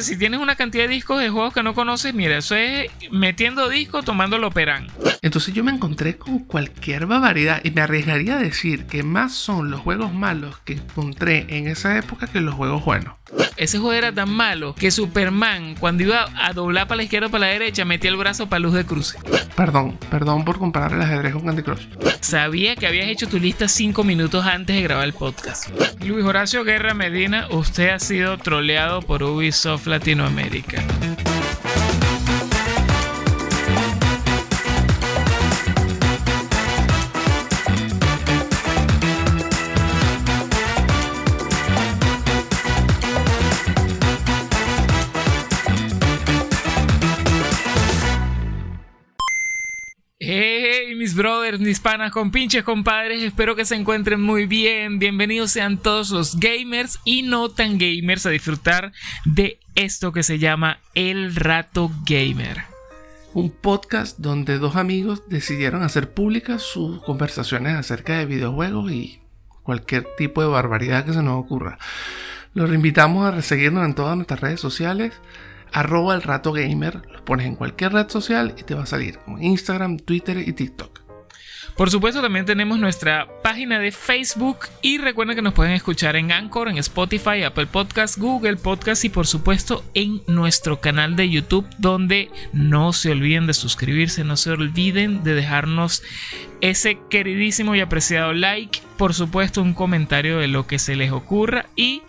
Si tienes una cantidad de discos de juegos que no conoces, mira, eso es metiendo discos, tomando el operán. Entonces yo me encontré con cualquier barbaridad y me arriesgaría a decir que más son los juegos malos que encontré en esa época que los juegos buenos. Ese juego era tan malo que Superman, cuando iba a doblar para la izquierda o para la derecha, metía el brazo para luz de cruce. Perdón, perdón por comparar el ajedrez con Candy Crush. Sabía que habías hecho tu lista cinco minutos antes de grabar el podcast. Luis Horacio Guerra Medina, usted ha sido troleado por Ubisoft Latinoamérica. Mis brothers, mis panas, con pinches compadres, espero que se encuentren muy bien. Bienvenidos sean todos los gamers y no tan gamers a disfrutar de esto que se llama El Rato Gamer. Un podcast donde dos amigos decidieron hacer públicas sus conversaciones acerca de videojuegos y cualquier tipo de barbaridad que se nos ocurra. Los invitamos a seguirnos en todas nuestras redes sociales arroba el rato gamer, lo pones en cualquier red social y te va a salir como Instagram, Twitter y TikTok. Por supuesto, también tenemos nuestra página de Facebook y recuerden que nos pueden escuchar en Anchor, en Spotify, Apple Podcasts, Google Podcasts y por supuesto en nuestro canal de YouTube donde no se olviden de suscribirse, no se olviden de dejarnos ese queridísimo y apreciado like, por supuesto un comentario de lo que se les ocurra y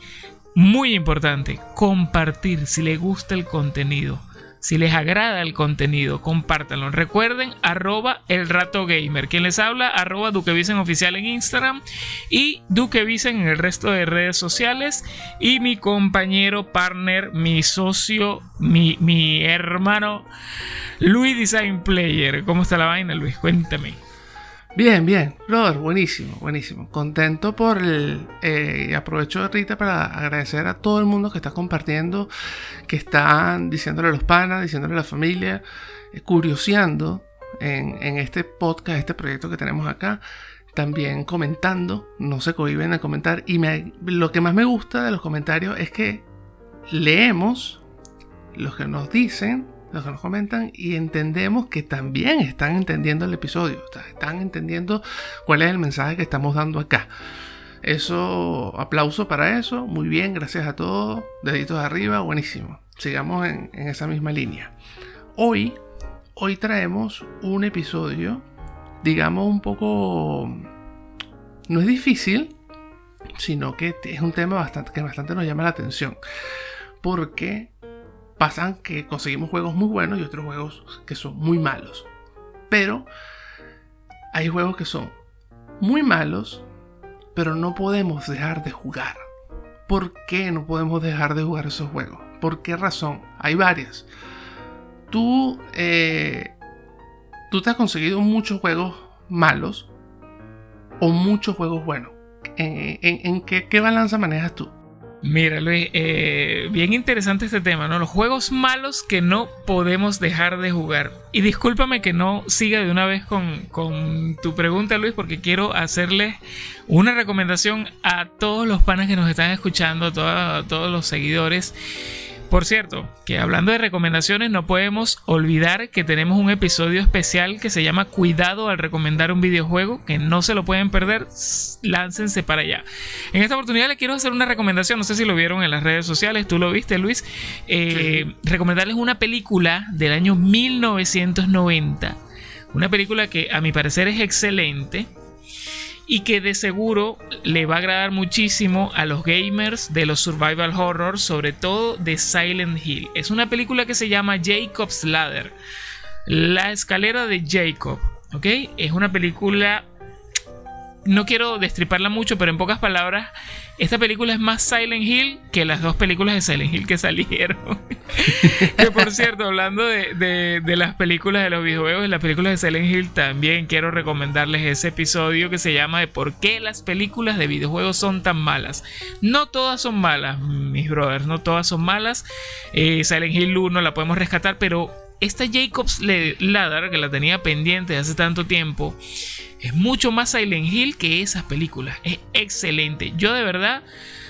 muy importante, compartir si les gusta el contenido. Si les agrada el contenido, compártanlo. Recuerden, arroba el rato gamer. Quien les habla, arroba Duquevisen oficial en Instagram y Duquevisen en el resto de redes sociales. Y mi compañero, partner, mi socio, mi, mi hermano, Luis Design Player. ¿Cómo está la vaina, Luis? Cuéntame. Bien, bien, Robert, buenísimo, buenísimo. Contento por el. Eh, aprovecho Rita para agradecer a todo el mundo que está compartiendo, que están diciéndole a los panas, diciéndole a la familia, eh, curioseando en, en, este podcast, este proyecto que tenemos acá. También comentando, no se cohiben a comentar. Y me, lo que más me gusta de los comentarios es que leemos los que nos dicen los que nos comentan y entendemos que también están entendiendo el episodio, están entendiendo cuál es el mensaje que estamos dando acá. Eso, aplauso para eso, muy bien, gracias a todos, deditos arriba, buenísimo. Sigamos en, en esa misma línea. Hoy, hoy traemos un episodio, digamos un poco, no es difícil, sino que es un tema bastante, que bastante nos llama la atención. Porque pasan que conseguimos juegos muy buenos y otros juegos que son muy malos. Pero hay juegos que son muy malos, pero no podemos dejar de jugar. ¿Por qué no podemos dejar de jugar esos juegos? ¿Por qué razón? Hay varias. Tú, eh, tú te has conseguido muchos juegos malos o muchos juegos buenos. ¿En, qué, qué balanza manejas tú? Mira, Luis, eh, bien interesante este tema, ¿no? Los juegos malos que no podemos dejar de jugar. Y discúlpame que no siga de una vez con, con tu pregunta, Luis, porque quiero hacerle una recomendación a todos los panes que nos están escuchando, a todos los seguidores. Por cierto, que hablando de recomendaciones, no podemos olvidar que tenemos un episodio especial que se llama Cuidado al recomendar un videojuego, que no se lo pueden perder, láncense para allá. En esta oportunidad le quiero hacer una recomendación, no sé si lo vieron en las redes sociales, tú lo viste Luis, eh, recomendarles una película del año 1990, una película que a mi parecer es excelente y que de seguro le va a agradar muchísimo a los gamers de los survival horror, sobre todo de Silent Hill. Es una película que se llama Jacob's Ladder, la escalera de Jacob, ¿ok? Es una película no quiero destriparla mucho, pero en pocas palabras, esta película es más Silent Hill que las dos películas de Silent Hill que salieron. que por cierto, hablando de, las películas de los videojuegos las películas de Silent Hill, también quiero recomendarles ese episodio que se llama de por qué las películas de videojuegos son tan malas. No todas son malas, mis brothers, no todas son malas. Eh, Silent Hill 1 la podemos rescatar, pero esta Jacobs Ladder, que la tenía pendiente hace tanto tiempo, es mucho más Silent Hill que esas películas. Es excelente. Yo de verdad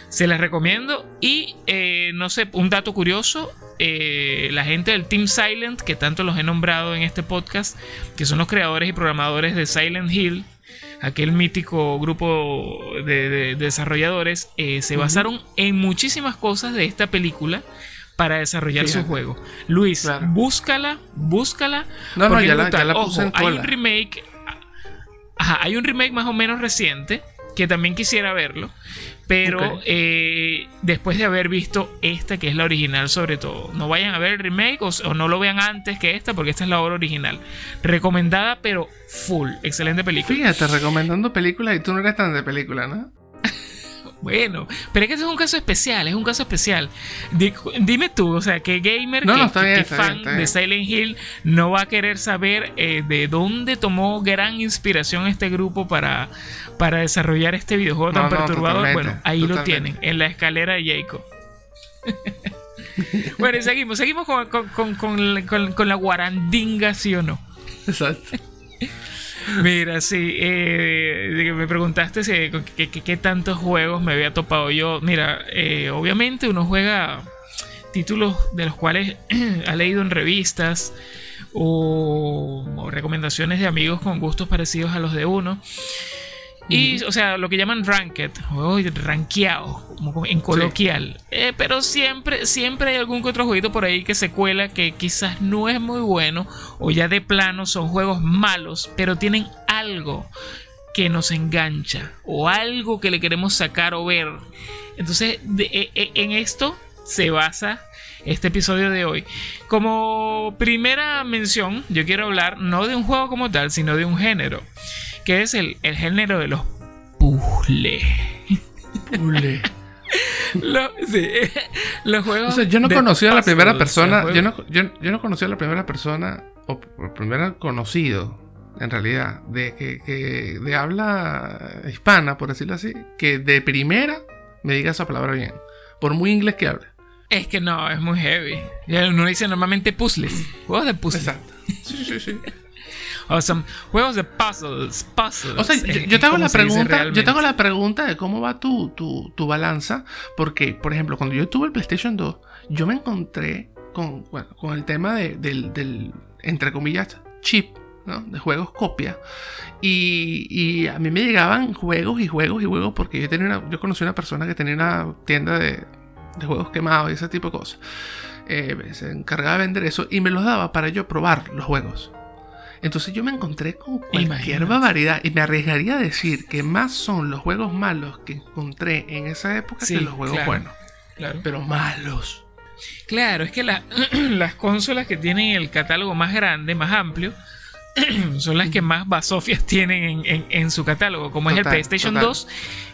Se las recomiendo. Y eh, no sé, un dato curioso. eh, la gente del Team Silent, que tanto los he nombrado en este podcast, que son los creadores y programadores de Silent Hill, aquel mítico grupo de, de desarrolladores, eh, se basaron en muchísimas cosas de esta película para desarrollar su juego. Luis, Claro. búscala, búscala. No, no, porque ya la, ya la puse Ojo, en hay un remake. Ajá, hay un remake más o menos reciente que también quisiera verlo. Pero eh, después de haber visto esta, que es la original, sobre todo, no vayan a ver el remake o, o no lo vean antes que esta, porque esta es la obra original. Recomendada, pero full. Excelente película. Fíjate, recomendando películas y tú no eres tan de película, ¿no? Bueno, pero es que este es un caso especial, es un caso especial. Di- dime tú, o sea, que gamer, No, que, no, está que- bien, que está fan bien, de. Silent Hill, no va a querer saber eh, de dónde tomó gran inspiración este grupo para, para desarrollar este videojuego tan No, perturbador. bueno, ahí lo tienen, en la escalera de Jacob. bueno, y seguimos, seguimos con, con- con- con la guarandinga, ¿sí o no? Exacto. Mira, sí, eh, me preguntaste si, qué, tantos juegos me había topado yo. Mira, eh, obviamente uno juega títulos de los cuales ha leído en revistas o recomendaciones de amigos con gustos parecidos a los de uno. Y, o sea, lo que llaman ranked, juegos rankeados, como en coloquial. Eh, pero siempre, siempre hay algún que otro jueguito por ahí que se cuela que quizás no es muy bueno o ya de plano son juegos malos, pero tienen algo que nos engancha o algo que le queremos sacar o ver. Entonces, de- e- e- en esto se basa este episodio de hoy. Como primera mención, yo quiero hablar no de un juego como tal, sino de un género, que es el, el género de los puzzles. Lo- sí, los juegos. O sea, yo no conocía a la primera puzzles, persona. Yo no, yo, yo no conocía a la primera persona, o el primer conocido, en realidad, de, que, que- de habla hispana, por decirlo así, que de primera me diga esa palabra bien. Por muy inglés que hable. Es que no, es muy heavy. Uno dice normalmente puzzles. Juegos de puzzles. Exacto. Sí, sí, sí. Sea, juegos de puzzles. Puzzles. O sea, yo, eh, yo te hago como la pregunta, yo realmente. te hago la pregunta de cómo va tu, tu, tu balanza, porque, por ejemplo, cuando yo tuve el PlayStation 2, yo me encontré con, bueno, con el tema de- del, del, entre comillas, chip, ¿no? De juegos copia. Y, y a mí me llegaban juegos y juegos y juegos, porque yo tenía una, yo conocí una persona que tenía una tienda de, de juegos quemados y ese tipo de cosas. Eh, se encargaba de vender eso y me los daba para yo probar los juegos. Entonces yo me encontré con cualquier Imagínate. barbaridad y me arriesgaría a decir que más son los juegos malos que encontré en esa época Sí, que los juegos claro. buenos. Claro. Pero malos. Claro, es que la- las consolas que tienen el catálogo más grande, más amplio, son las que más basofias tienen en, en- en su catálogo, como es el PlayStation total. 2.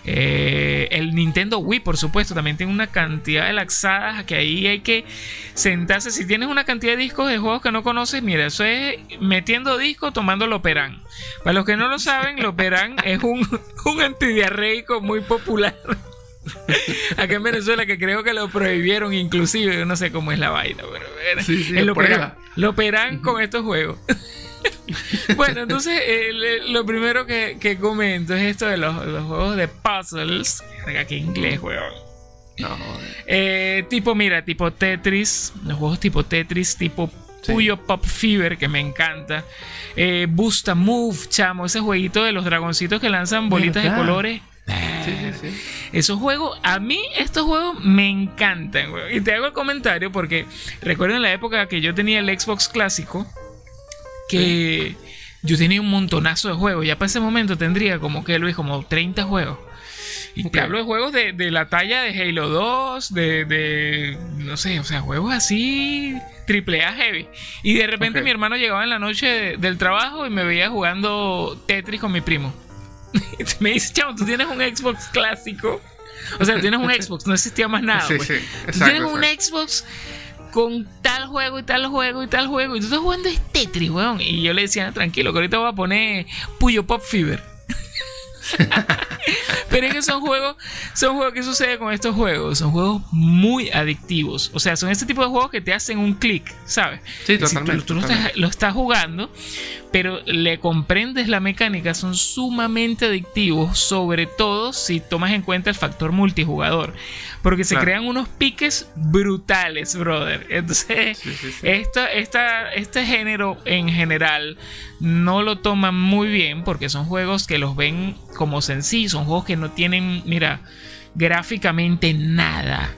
eh, el Nintendo Wii, por supuesto, también tiene una cantidad de laxadas que ahí hay que sentarse. Si tienes una cantidad de discos de juegos que no conoces, mira, eso es metiendo disco tomando Loperan. Para los que no lo saben, Loperan es un, un antidiarreico muy popular. Acá en Venezuela que creo que lo prohibieron inclusive, no sé cómo es la vaina, pero Sí, sí, el con estos juegos. bueno, entonces el- lo primero que, que comento es esto de los, los juegos de puzzles. Qué inglés, weón. No. Eh, tipo, mira, tipo Tetris, los juegos tipo Tetris, tipo Sí. Puyo Pop Fever, que me encanta. Eh, Busta Move, chamo, ese jueguito de los dragoncitos que lanzan bolitas de colores. Sí, sí, sí. Esos juegos, a mí estos juegos me encantan, weón. Y te hago el comentario porque recuerden la época que yo tenía el Xbox clásico, que yo tenía un montonazo de juegos. Ya para ese momento tendría como que Luis, como 30 juegos. Y te hablo de juegos de, de la talla de Halo 2, de, de, no sé, o sea, juegos así, triple A heavy. Y de repente mi hermano llegaba en la noche de- del trabajo y me veía jugando Tetris con mi primo. me dice, chavo, tú tienes un Xbox clásico. O sea, tienes un Xbox, no existía más nada. Sí, pues. sí, Tú tienes un exacto. Xbox con tal juego y tal juego y tal juego. Y tú estás jugando es Tetris, weón. Y yo le decía, tranquilo, que ahorita voy a poner Puyo Pop Fever. Pero es que son juegos, son juegos que sucede con estos juegos. Son juegos muy adictivos. O sea, son este tipo de juegos que te hacen un clic, ¿sabes? Sí, Si tú- totalmente. tú, lo, totalmente. estás, lo estás jugando, pero le comprendes la mecánica, son sumamente adictivos, sobre todo si tomas en cuenta el factor multijugador, porque se crean unos piques brutales, brother. Entonces, este género en general no lo toman muy bien porque son juegos que los ven como sencillos, son juegos que no tienen, mira, gráficamente nada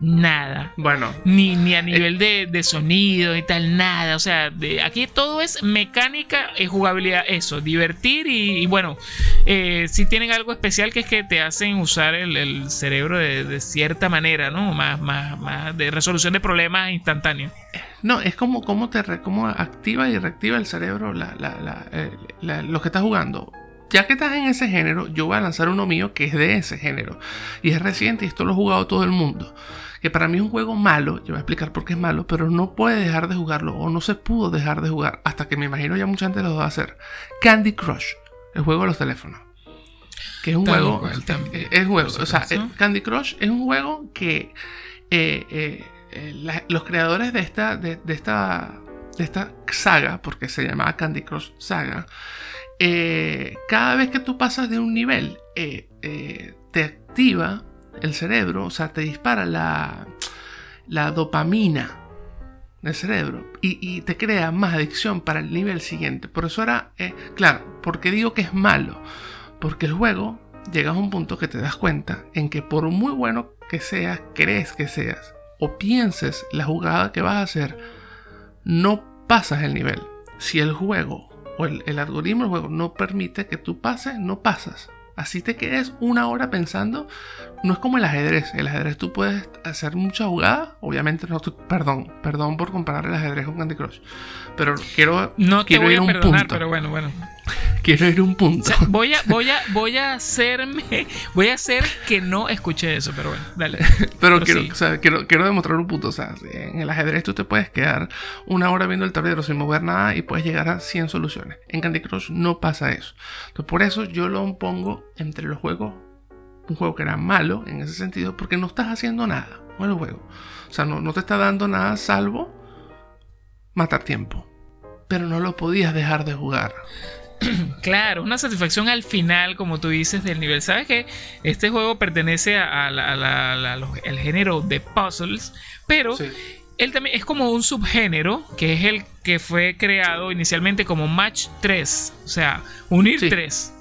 nada. Bueno. Ni, ni a nivel de, sonido y tal, nada. O sea, de, aquí todo es mecánica y jugabilidad. Eso, divertir y, bueno, eh, si tienen algo especial que es que te hacen usar el, cerebro de, cierta manera, ¿no? Más, más, más de resolución de problemas instantáneos. No, es como, como, te, como activa y reactiva el cerebro la, la, eh, lo que estás jugando ya que estás en ese género, yo voy a lanzar uno mío que es de ese género. Y es reciente y esto lo ha jugado todo el mundo que para mí es un juego malo, yo voy a explicar por qué es malo, pero no puede dejar de jugarlo o no se pudo dejar de jugar hasta que me imagino ya mucha gente lo va a hacer. Candy Crush, el juego de los teléfonos. Que es un juego, eh, es, juego, o sea, eh, Candy Crush es un juego que eh, los creadores de esta, de, esta, de esta saga, porque se llamaba Candy Crush Saga, cada vez que tú pasas de un nivel, te activa el cerebro, o sea, te dispara la, dopamina del cerebro y, te crea más adicción para el nivel siguiente. Por eso era, eh, claro, porque digo que es malo, porque el juego llega a un punto que te das cuenta en que por muy bueno que seas, crees que seas, o pienses la jugada que vas a hacer, no pasas el nivel. Si el juego o el, el algoritmo del juego no permite que tú pases, no pasas. Así te quedes una hora pensando. No es como el ajedrez. El ajedrez tú puedes hacer mucha jugada. Obviamente no. Perdón, perdón por comparar el ajedrez con Candy Crush. Pero quiero. No quiero te voy a perdonar, pero bueno, bueno. Quiero ir a un punto. voy, a, voy, a, voy a hacerme. Voy a hacer que no escuché eso, pero bueno, dale. pero quiero, quiero, quiero, demostrar un punto. O sea, en el ajedrez tú te puedes quedar una hora viendo el tablero sin mover nada y puedes llegar a 100 soluciones. En Candy Crush no pasa eso. Entonces, por eso yo lo pongo entre los juegos. Un juego que era malo en ese sentido, porque no estás haciendo nada con el juego. O sea, no, no te está dando nada salvo matar tiempo. Pero no lo podías dejar de jugar. claro, una satisfacción al final, como tú dices, del nivel. ¿Sabes que Este juego pertenece al género de puzzles, pero él también es como un subgénero, que es el que fue creado inicialmente como Match 3, o sea, unir 3.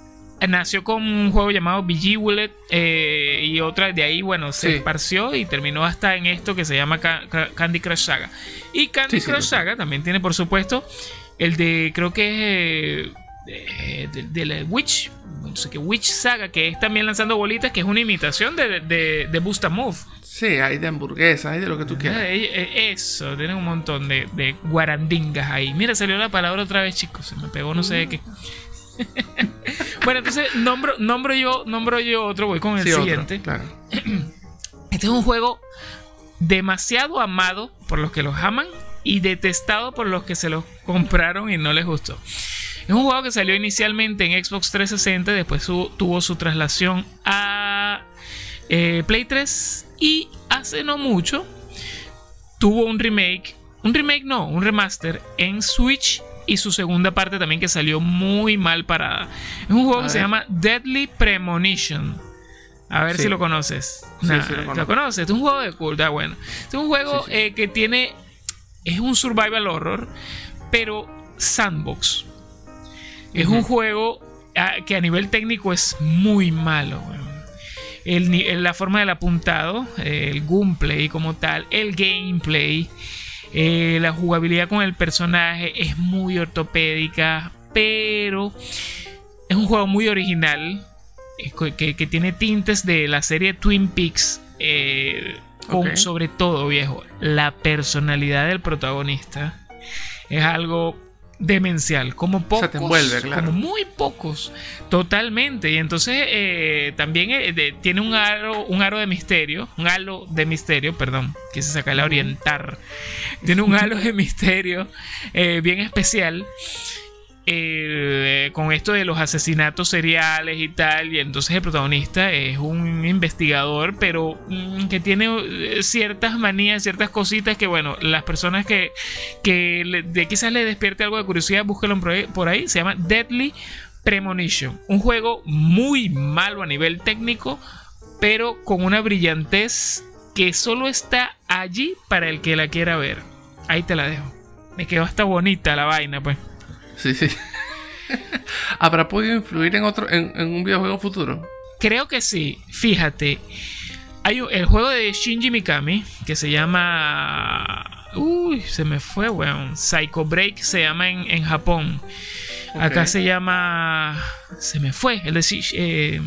Nació con un juego llamado Bejeweled eh, y otra de ahí, bueno, se esparció y terminó hasta en esto que se llama Candy Crush Saga. Y Candy Crush Saga también tiene, por supuesto, el de, creo que es de, la Witch, no sé qué, Witch Saga, que es también lanzando bolitas, que es una imitación de, de, de Busta Move. Sí, hay de hamburguesas, hay de lo que tú quieras. Eh, eso, tiene un montón de, de, guarandingas ahí. Mira, salió la palabra otra vez, chicos. Se me pegó no sé de qué. bueno, entonces nombro, nombro, yo, nombro yo otro, voy con el siguiente. claro. Este es un juego demasiado amado por los que los aman y detestado por los que se los compraron y no les gustó. Es un juego que salió inicialmente en Xbox 360, después tuvo su traslación a eh, Play 3 y hace no mucho tuvo un remake, un remake no, un remaster en Switch y su segunda parte también que salió muy mal parada. Es un juego que se llama Deadly Premonition. A ver si lo conoces. Sí, lo, conoces? Es un juego de cool, da bueno. Es un juego eh, que tiene. Es un survival horror, pero sandbox. Es un juego ah, que a nivel técnico es muy malo. la forma del apuntado, el gameplay como tal, el gameplay, eh, la jugabilidad con el personaje es muy ortopédica, pero es un juego muy original que, tiene tintes de la serie Twin Peaks. Eh, con sobre todo, viejo, la personalidad del protagonista es algo demencial, como pocos, como muy pocos, totalmente. Y entonces eh, también eh, tiene un aro, un aro de misterio, un halo de misterio, perdón, quise sacarle a orientar. Tiene un halo de misterio eh, bien especial. Eh, con esto de los asesinatos seriales y tal. Y entonces el protagonista es un investigador, pero mm, que tiene eh, ciertas manías, ciertas cositas que, bueno, las personas que, que de quizás le despierte algo de curiosidad, búsquenlo por ahí. Se llama Deadly Premonition. Un juego muy malo a nivel técnico, pero con una brillantez que solo está allí para el que la quiera ver. Ahí te la dejo. Me quedó hasta bonita la vaina, pues. Sí, sí. ¿Habrá podido influir en otro, en, un videojuego futuro? Creo que sí. Fíjate. Hay el juego de Shinji Mikami que se llama. Uy, se me fue, weón. Psycho Break se llama en, Japón. Acá se llama. Se me fue. El de. Eh,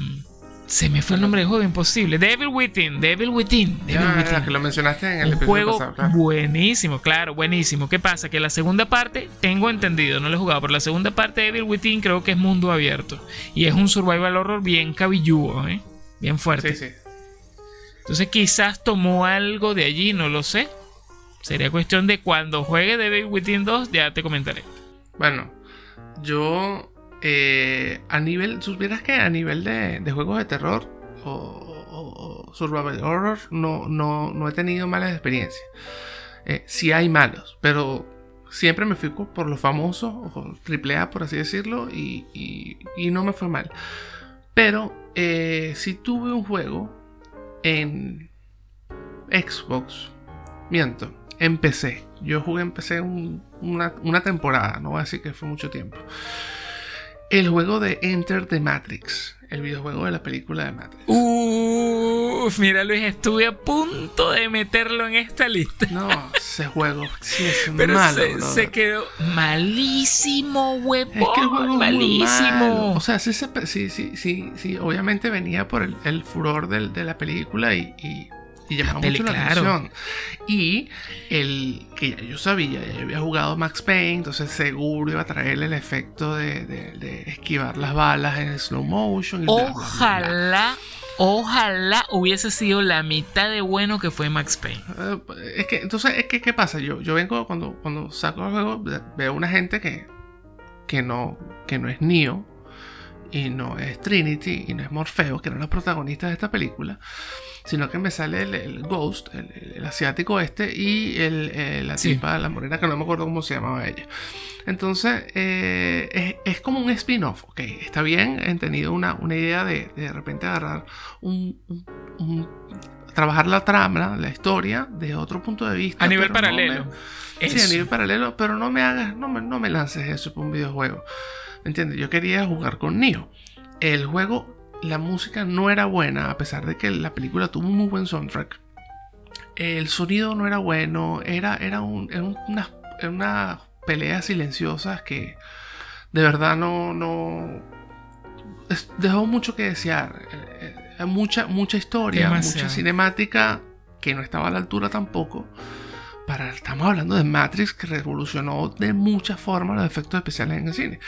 se me fue el nombre del juego, imposible. Devil Within, Devil Within. Devil Within. que lo mencionaste en el Un juego buenísimo, claro, buenísimo. ¿Qué pasa? Que la segunda parte, tengo entendido, no lo he jugado, pero la segunda parte de Devil Within creo que es mundo abierto. Y es un survival horror bien cabilludo, ¿eh? Bien fuerte. Sí, sí. Entonces quizás tomó algo de allí, no lo sé. Sería cuestión de cuando juegue Devil Within 2, ya te comentaré. Bueno, yo eh, a nivel, supieras que a nivel de, juegos de terror o, survival horror no, no, he tenido malas experiencias. Eh, sí hay malos, pero siempre me fijo por los famosos, o triple A por así decirlo, y, no me fue mal. Pero eh, si tuve un juego en Xbox, miento, en PC. Yo jugué en PC una, una temporada, no voy a decir que fue mucho tiempo el juego de Enter the Matrix, el videojuego de la película de Matrix. Uff, mira Luis, estuve a punto de meterlo en esta lista. No, ese juego sí es Pero malo. Se, se, quedó malísimo, huevón. Es que el juego malísimo. O sea, sí, sí, sí, sí, obviamente venía por el, furor de la película y y llamaba mucho la atención. Y el que ya yo sabía, ya había jugado Max Payne, entonces seguro iba a traerle el efecto de, esquivar las balas en slow motion. ojalá, ojalá hubiese sido la mitad de bueno que fue Max Payne. Eh, es que, entonces, es que, ¿qué pasa? Yo, yo vengo cuando, cuando saco el juego, veo una gente que, que, no, que no es Neo y no es Trinity y no es Morfeo, que eran los protagonistas de esta película sino que me sale el, Ghost, el, asiático este, y el, eh, la tipa, la morena, que no me acuerdo cómo se llamaba ella. Entonces, eh, es, como un spin-off, ok, está bien, he tenido una, idea de, de repente agarrar un, trabajar la trama, la historia, de otro punto de vista. A nivel paralelo. sí, a nivel paralelo, pero no me hagas, no me, no me lances eso por un videojuego. ¿Me entiendes? Yo quería jugar con Neo. El juego la música no era buena, a pesar de que la película tuvo un muy buen soundtrack. El sonido no era bueno, era, era, un, una, una pelea silenciosas que de verdad no, no dejó mucho que desear. Eh, eh, mucha, mucha historia, mucha cinemática que no estaba a la altura tampoco. Para, estamos hablando de Matrix que revolucionó de muchas formas los efectos especiales en el cine.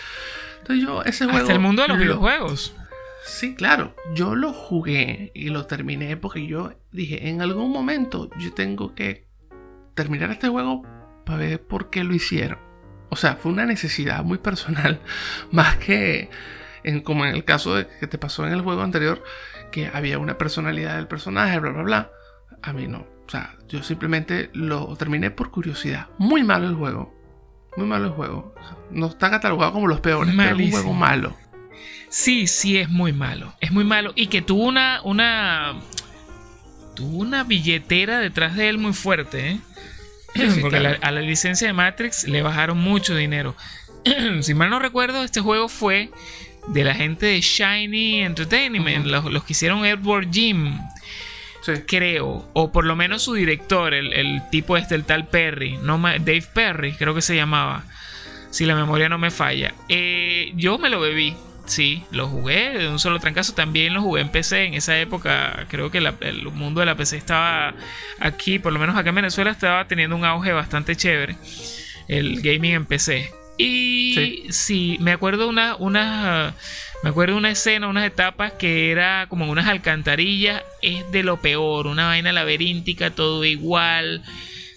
Entonces yo ese juego... Hasta el mundo de los videojuegos. Sí, claro, yo lo jugué y lo terminé porque yo dije, en algún momento yo tengo que terminar este juego para ver por qué lo hicieron. O sea, fue una necesidad muy personal, más que en, como en el caso de que te pasó en el juego anterior, que había una personalidad del personaje, bla, bla, bla. A mí no. O sea, yo simplemente lo terminé por curiosidad. Muy malo el juego. Muy malo el juego. no está catalogado como los peores, pero es un juego malo. Sí, sí, es muy malo. Es muy malo. Y que tuvo una. una. Tuvo una billetera detrás de él muy fuerte, ¿eh? Porque a la licencia de Matrix le bajaron mucho dinero. si mal no recuerdo, este juego fue de la gente de Shiny Entertainment, los, que hicieron Edward Jim. Creo, o por lo menos su director, el, tipo este, el tal Perry, no Dave Perry, creo que se llamaba, si la memoria no me falla. Eh, yo me lo bebí, Sí, lo jugué de un solo trancazo. También lo jugué en PC. En esa época, creo que el mundo de la PC estaba aquí, por lo menos acá en Venezuela, estaba teniendo un auge bastante chévere. El gaming en PC. Y sí, me acuerdo una, una, me acuerdo una escena, unas etapas que era como unas alcantarillas. Es de lo peor, una vaina laberíntica, todo igual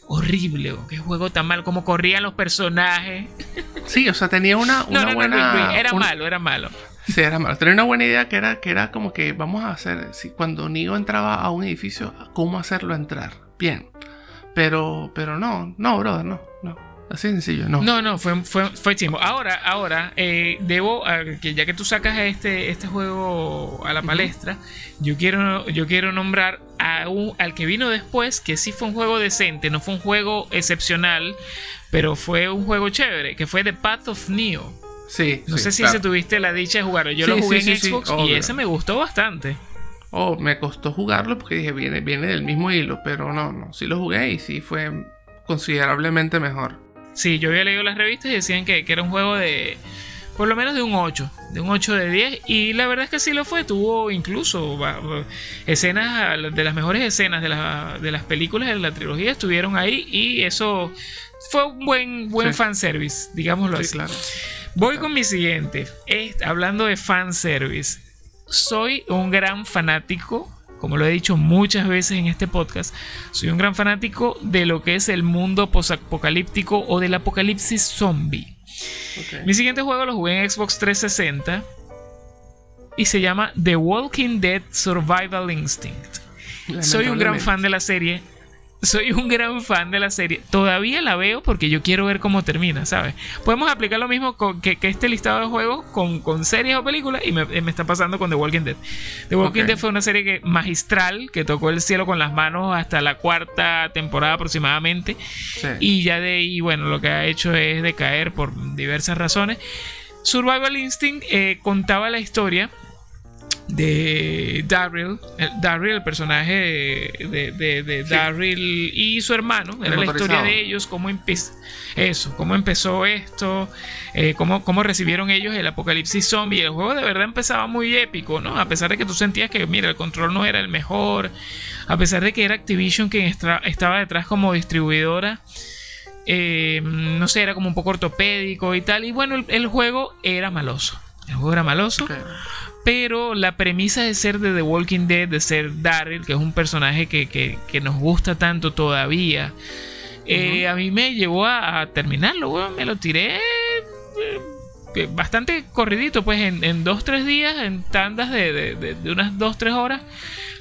horrible, qué juego tan mal, como corrían los personajes. Sí, o sea, tenía una, una no, no, buena. no, era un- malo, era malo. Sí, era malo. Tenía una buena idea que era, que era como que vamos a hacer, si cuando Neo entraba a un edificio, ¿cómo hacerlo entrar? Bien. Pero, pero no, no, brother, no. Así sencillo, no. No, no, fue, fue, fue chimbo. Ahora, ahora, eh, debo, que ya que tú sacas este, este juego a la palestra, yo quiero, yo quiero nombrar a un- al que vino después, que sí fue un juego decente, no fue un juego excepcional, pero fue un juego chévere, que fue The Path of Neo. Sí. No sí, sé si claro. ese tuviste la dicha de jugarlo. Yo Sí, lo jugué sí, en Xbox y ese me gustó bastante. Oh, me costó jugarlo porque dije, viene, viene del mismo hilo, pero no, no. Sí lo jugué y sí fue considerablemente mejor. Sí, yo había leído las revistas y decían que, que era un juego de. Por lo menos de un 8, de un 8 de 10. Y la verdad es que sí lo fue. Tuvo incluso escenas, de las mejores escenas de, la- de las películas de la trilogía estuvieron ahí. Y eso fue un buen, buen Sí. fanservice, digámoslo Sí, así. claro. Voy con mi siguiente. Es- hablando de fanservice. Soy un gran fanático, como lo he dicho muchas veces en este podcast, soy un gran fanático de lo que es el mundo posapocalíptico o del apocalipsis zombie. Mi siguiente juego lo jugué en Xbox 360 y se llama The Walking Dead Survival Instinct. Soy un gran fan de la serie. Soy un gran fan de la serie. Todavía la veo porque yo quiero ver cómo termina, ¿sabes? Podemos aplicar lo mismo con, que, que este listado de juegos con, con series o películas y me, me está pasando con The Walking Dead. The Walking. Dead fue una serie que, magistral que tocó el cielo con las manos hasta la cuarta temporada aproximadamente. Sí. Y ya de ahí, bueno, lo que ha hecho es decaer por diversas razones. Survival Instinct eh, contaba la historia de Daryl, el, Daryl, el personaje de, de, de- de Sí. Daryl y su hermano. Era la historia de ellos, cómo empezó eso, cómo empezó esto, eh, cómo, cómo recibieron ellos el apocalipsis zombie. El juego de verdad empezaba muy épico, ¿no? A pesar de que tú sentías que, mira, el control no era el mejor, a pesar de que era Activision quien estaba detrás como distribuidora. eh, no sé, era como un poco ortopédico y tal. Y bueno, el, el juego era maloso. El juego era maloso. Pero la premisa de ser de The Walking Dead, de ser Daryl, que es un personaje que, que- que nos gusta tanto todavía, eh, a mí me llevó a, a terminarlo, weón. Me lo tiré eh, bastante corridito, pues en, en dos, tres días, en tandas de, de- de- de unas dos, tres horas.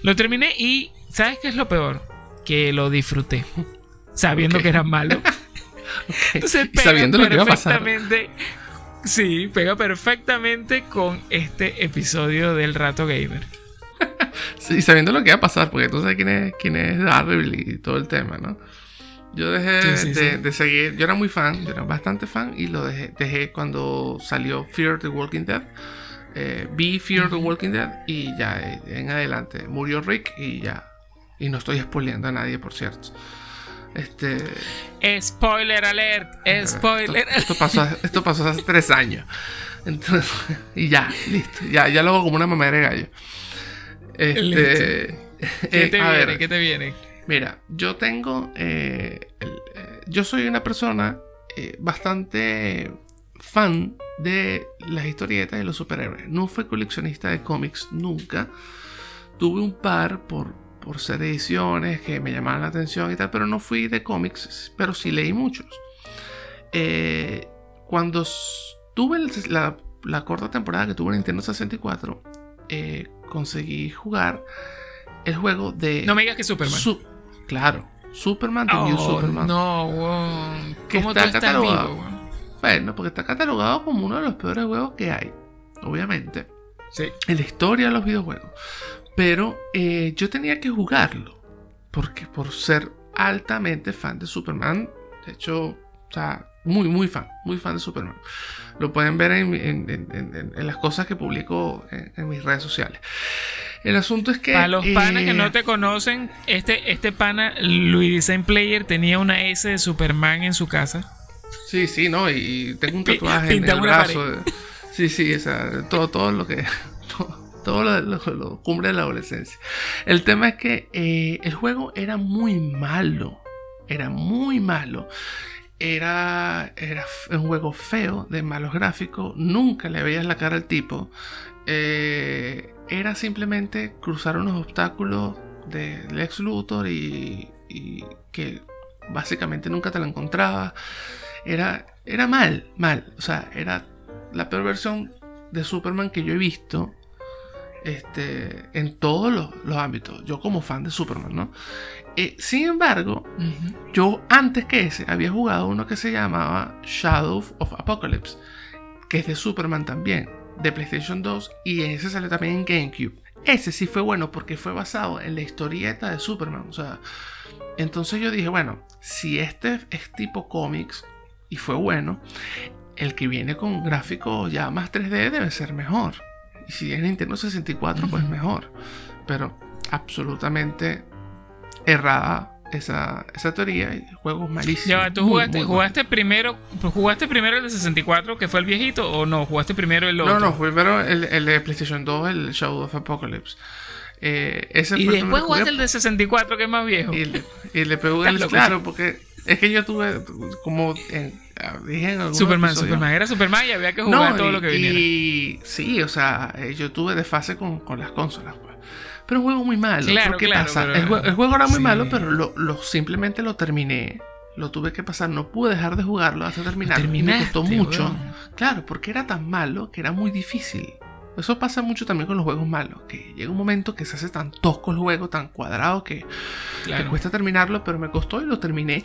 Lo terminé y, ¿sabes qué es lo peor? Que lo disfruté, sabiendo que era malo. Entonces sabiendo lo que iba a pasar. Sí, pega perfectamente con este episodio del Rato Gamer. Sí, sabiendo lo que va a pasar, porque tú sabes quién es, quién es Daryl y todo el tema, ¿no? Yo dejé Sí, sí, de, sí. de seguir, yo era muy fan, yo era bastante fan y lo dejé, dejé cuando salió Fear the Walking Dead. Eh, vi Fear the Walking Dead y ya eh, en adelante murió Rick y ya. Y no estoy spoileando a nadie, por cierto. Este. Spoiler alert, spoiler. Esto, esto pasó, esto pasó hace tres años. Entonces, y ya, listo. Ya, ya lo hago como una mamera de gallo. Este. ¿Qué eh, te viene? ver, ¿Qué te viene? Mira, yo tengo. eh, el- eh, yo soy una persona bastante fan de las historietas de los superhéroes. No fui coleccionista de cómics nunca. Tuve un par por, por ser ediciones que me llamaban la atención y tal, pero no fui de cómics, pero sí leí muchos. Eh, cuando tuve la, la corta temporada que tuve en Nintendo 64, eh, conseguí jugar el juego de... No me digas que Superman. Su- claro, Superman, The New Oh, Superman. no. Que ¿Cómo tú está estás catalogado. vivo? Bueno, porque está catalogado como uno de los peores juegos que hay, obviamente, Sí. en la historia de los videojuegos. Pero eh, yo tenía que jugarlo, porque por ser altamente fan de Superman, de hecho, o sea, muy, muy fan, muy fan de Superman. Lo pueden ver en, en- en- en- en las cosas que publico en, mis redes sociales. El asunto es que... Para los panas que eh, no te conocen, este, este pana, Luis Design Player, tenía una S de Superman en su casa. Sí, sí, no, y tengo un tatuaje en el brazo. Sí, sí, o sea, todo, todo lo que. Todo, lo, lo- cumbre de la adolescencia. El tema es que eh, el juego era muy malo. Era muy malo. Era, era un juego feo, de malos gráficos. Nunca le veías la cara al tipo. Eh, era simplemente cruzar unos obstáculos de Lex Luthor y, y que básicamente nunca te lo encontrabas. era, era mal, mal. O sea, era la peor versión de Superman que yo he visto este, en todos los, ámbitos. Yo como fan de Superman, ¿no? Eh, sin embargo, yo antes que ese había jugado uno que se llamaba Shadow of Apocalypse, que es de Superman también, de PlayStation 2, y ese salió también en GameCube. Ese sí fue bueno porque fue basado en la historieta de Superman. O sea, entonces yo dije, bueno, si este es tipo cómics y fue bueno, el que viene con gráficos ya más 3D debe ser mejor. Y si es Nintendo 64, pues mejor. Pero absolutamente errada esa, esa teoría y el juego es malísimo. Ya, ¿tú jugaste, jugaste primero jugaste primero el de 64, que fue el viejito, o no? ¿Jugaste primero el otro? No, no, primero el, el de PlayStation 2, el Shadow of Apocalypse. Eh, ese y después jugaste el de 64, que es más viejo. Y, le, y le el, claro, porque es que yo tuve como dije en Superman, Superman era Superman y había que jugar todo lo que viniera. Y sí, o sea, eh, yo tuve desfase con, con las consolas, pues. Pero un juego muy malo. Claro, ¿Qué pasa? el, juego era muy malo, pero lo, lo, simplemente lo terminé. Lo tuve que pasar, no pude dejar de jugarlo hasta terminar. Me costó mucho. Claro, porque era tan malo que era muy difícil. Eso pasa mucho también con los juegos malos, que llega un momento que se hace tan tosco el juego, tan cuadrado, que, cuesta terminarlo, pero me costó y lo terminé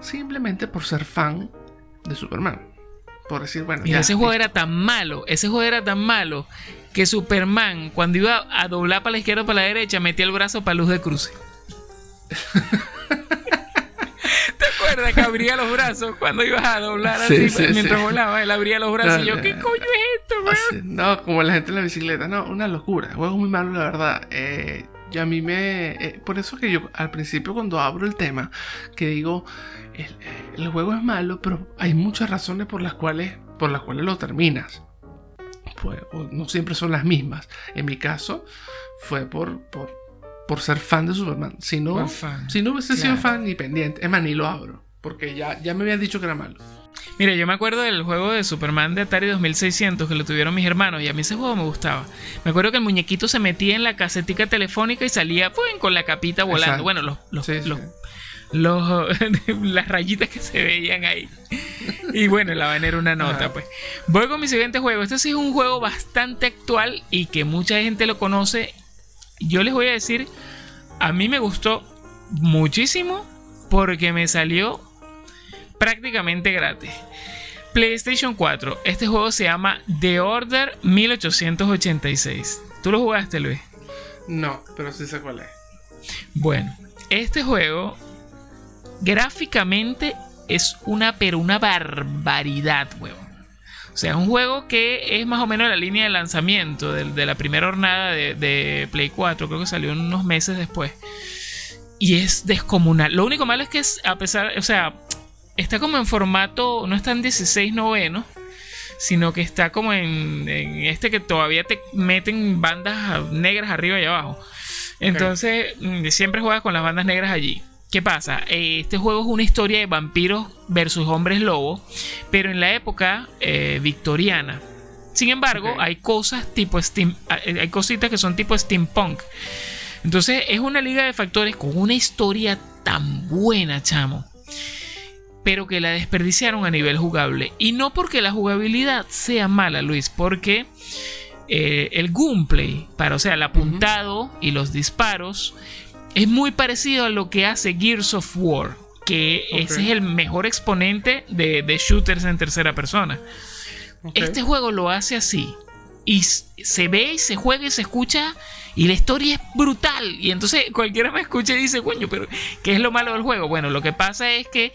simplemente por ser fan de Superman. Por decir, bueno. Mira, ese juego era tan malo, ese juego era tan malo, que Superman, cuando iba a doblar para la izquierda o para la derecha, metía el brazo para luz de cruce. ¿Te acuerdas que abría los brazos cuando ibas a doblar así mientras volaba? Él abría los brazos y yo, ¿qué coño es esto, man? No, como la gente en la bicicleta, no, una locura. El juego es muy malo, la verdad. Eh, y a mí me. Eh, por eso que yo al principio, cuando abro el tema, que digo, el, juego es malo, pero hay muchas razones por las cuales, por las cuales lo terminas. Pues, no siempre son las mismas. En mi caso, fue por, por, por ser fan de Superman. Si no, si no hubiese sido fan ni pendiente, es más, ni lo abro. Porque ya, ya me habían dicho que era malo. Mira, yo me acuerdo del juego de Superman de Atari 2600 que lo tuvieron mis hermanos y a mí ese juego me gustaba. Me acuerdo que el muñequito se metía en la casetica telefónica y salía pues, con la capita volando. Bueno, los, los, los, las rayitas que se veían ahí. Y bueno, la van a una nota, pues. Voy con mi siguiente juego. Este sí es un juego bastante actual y que mucha gente lo conoce. Yo les voy a decir, a mí me gustó muchísimo porque me salió prácticamente gratis. PlayStation 4. Este juego se llama The Order 1886. ¿Tú lo jugaste, Luis? No, pero sí sé cuál es. Bueno, este juego gráficamente es una, pero una barbaridad, weón. O sea, es un juego que es más o menos la línea de lanzamiento de, la primera jornada de, de, Play 4. Creo que salió unos meses después. Y es descomunal. Lo único malo es que es, a pesar, o sea, está como en formato, no está en 16 novenos, sino que está como en, este que todavía te meten bandas negras arriba y abajo. Entonces, mm, siempre juegas con las bandas negras allí. ¿Qué pasa? Eh, este juego es una historia de vampiros versus hombres lobos, pero en la época eh, victoriana. Sin embargo, hay cosas tipo steam, eh, hay cositas que son tipo steampunk. Entonces, es una liga de factores con una historia tan buena, chamo pero que la desperdiciaron a nivel jugable. Y no porque la jugabilidad sea mala, Luis, porque eh, el gunplay, para, o sea, el apuntado y los disparos, es muy parecido a lo que hace Gears of War, que ese es el mejor exponente de, shooters en tercera persona. Este juego lo hace así. Y se ve y se juega y se escucha y la historia es brutal. Y entonces cualquiera me escucha y dice, coño, pero ¿qué es lo malo del juego? Bueno, lo que pasa es que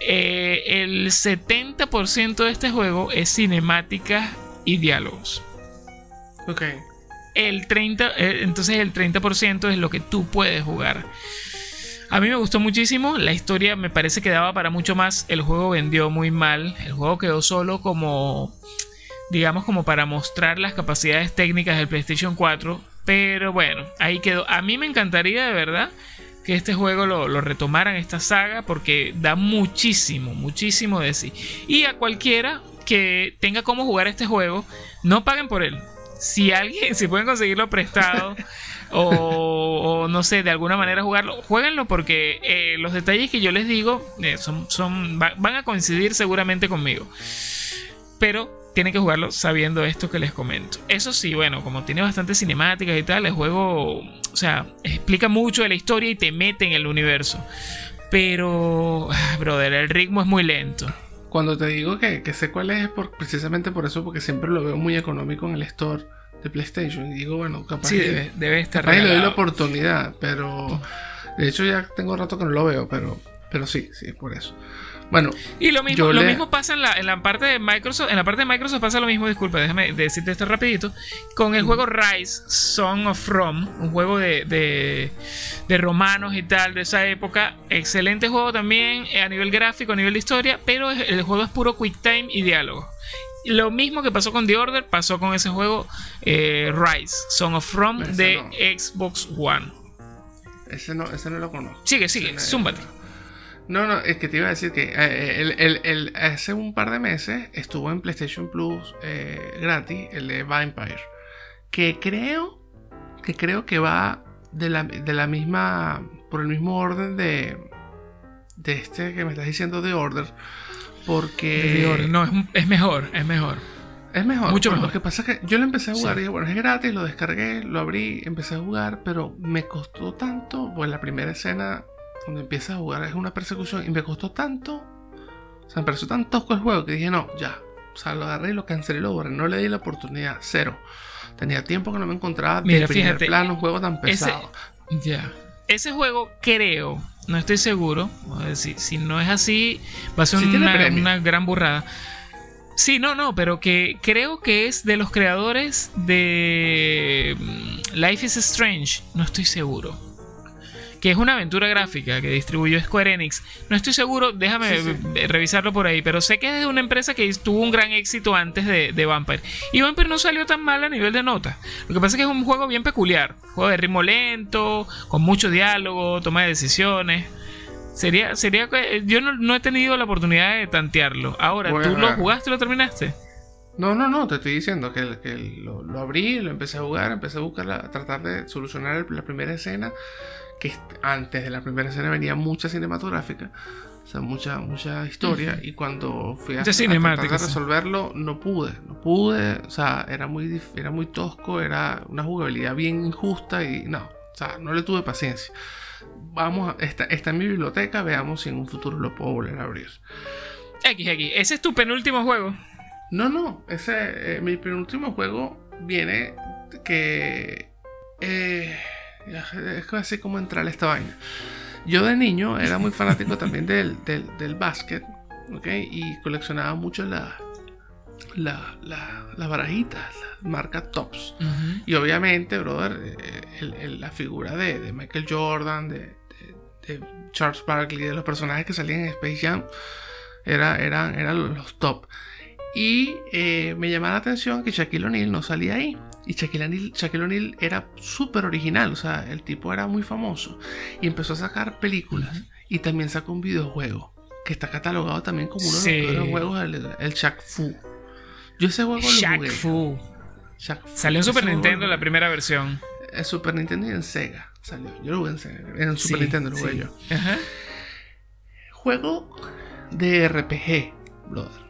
eh, el 70% de este juego es cinemática y diálogos. Ok. El 30, eh, entonces el 30% es lo que tú puedes jugar. A mí me gustó muchísimo, la historia me parece que daba para mucho más, el juego vendió muy mal, el juego quedó solo como, digamos, como para mostrar las capacidades técnicas del PlayStation 4, pero bueno, ahí quedó. A mí me encantaría de verdad que este juego lo, lo, retomaran, esta saga, porque da muchísimo, muchísimo de sí. Y a cualquiera que tenga cómo jugar este juego, no paguen por él. Si alguien, si pueden conseguirlo prestado, o, no sé, de alguna manera jugarlo, jueguenlo porque eh, los detalles que yo les digo eh, son, son, van a coincidir seguramente conmigo. Pero tienen que jugarlo sabiendo esto que les comento. Eso sí, bueno, como tiene bastantes cinemáticas y tal, el juego, o sea, explica mucho de la historia y te mete en el universo. Pero, ah, brother, el ritmo es muy lento. Cuando te digo que, sé cuál es, por, precisamente por eso, porque siempre lo veo muy económico en el store de PlayStation. Y digo, bueno, capaz, sí, debe, estar capaz le doy la oportunidad, pero de hecho ya tengo rato que no lo veo, pero, pero sí, sí, por eso. Bueno, y lo mismo, lo mismo pasa en la, en la, parte de Microsoft. En la parte de Microsoft pasa lo mismo, disculpa, déjame decirte esto rapidito. Con el juego Rise, Song of Rome, un juego de, de, romanos y tal de esa época. Excelente juego también eh, a nivel gráfico, a nivel de historia, pero el juego es puro quick time y diálogo. Lo mismo que pasó con The Order, pasó con ese juego eh, Rise, Song of Rome de Xbox One. Ese no, ese no lo conozco. Sigue, sigue, zúmbate. No, no, es que te iba a decir que eh, el, hace un par de meses estuvo en PlayStation Plus eh, gratis el de Vampire. Que creo que creo que va de la, de la misma. por el mismo orden de. de este que me estás diciendo de Order. Porque. No, es, mejor, es mejor. Es mejor. Mucho mejor. Lo que pasa es que yo lo empecé a jugar y dije, bueno, es gratis, lo descargué, lo abrí, empecé a jugar, pero me costó tanto, pues la primera escena cuando empiezas a jugar es una persecución y me costó tanto, o sea, me pareció tan tosco el juego que dije, no, ya, o sea, lo agarré y lo cancelé y lo borré, no le di la oportunidad, cero. Tenía tiempo que no me encontraba Mira, de primer plano un juego tan pesado. Ya. Ese juego creo, no estoy seguro, si, si no es así, va a ser una, una gran burrada. Sí, no, no, pero que creo que es de los creadores de mm, Life is Strange. No estoy seguro que es una aventura gráfica que distribuyó Square Enix. No estoy seguro, déjame revisarlo por ahí, pero sé que es de una empresa que tuvo un gran éxito antes de, de, Vampire. Y Vampire no salió tan mal a nivel de nota. Lo que pasa es que es un juego bien peculiar. Juego de ritmo lento, con mucho diálogo, toma de decisiones. Sería, sería yo no, he tenido la oportunidad de tantearlo. Ahora, ¿tú lo jugaste y lo terminaste? No, no, no, te estoy diciendo que, lo, abrí, lo empecé a jugar, empecé a buscar, a tratar de solucionar la primera escena que antes de la primera escena venía mucha cinematográfica, o sea, mucha, mucha historia, y cuando fui a, tratar de resolverlo, no pude, no pude, o sea, era muy, era muy tosco, era una jugabilidad bien injusta y no, o sea, no le tuve paciencia. Vamos, está, está en mi biblioteca, veamos si en un futuro lo puedo volver a abrir. XX, ¿ese es tu penúltimo juego? No, no, ese, eh, mi penúltimo juego viene que... Eh, es así como entrar a esta vaina. Yo de niño era muy fanático también del, del, del básquet, ¿ok? Y coleccionaba mucho las la, barajitas, las marcas tops. Y obviamente, brother, eh, la figura de, Michael Jordan, de, Charles Barkley, de los personajes que salían en Space Jam, era, eran, eran los top. Y eh, me llamaba la atención que Shaquille O'Neal no salía ahí. Y Shaquille O'Neal, era súper original, o sea, el tipo era muy famoso. Y empezó a sacar películas. Y también sacó un videojuego que está catalogado también como uno de los peores juegos, el, el Shaq Fu. Yo ese juego lo jugué. Fu. Salió en Super Nintendo la primera versión. En Super Nintendo y en Sega salió. Yo lo jugué en Sega. En Super Nintendo lo jugué yo. Ajá. Juego de RPG, brother.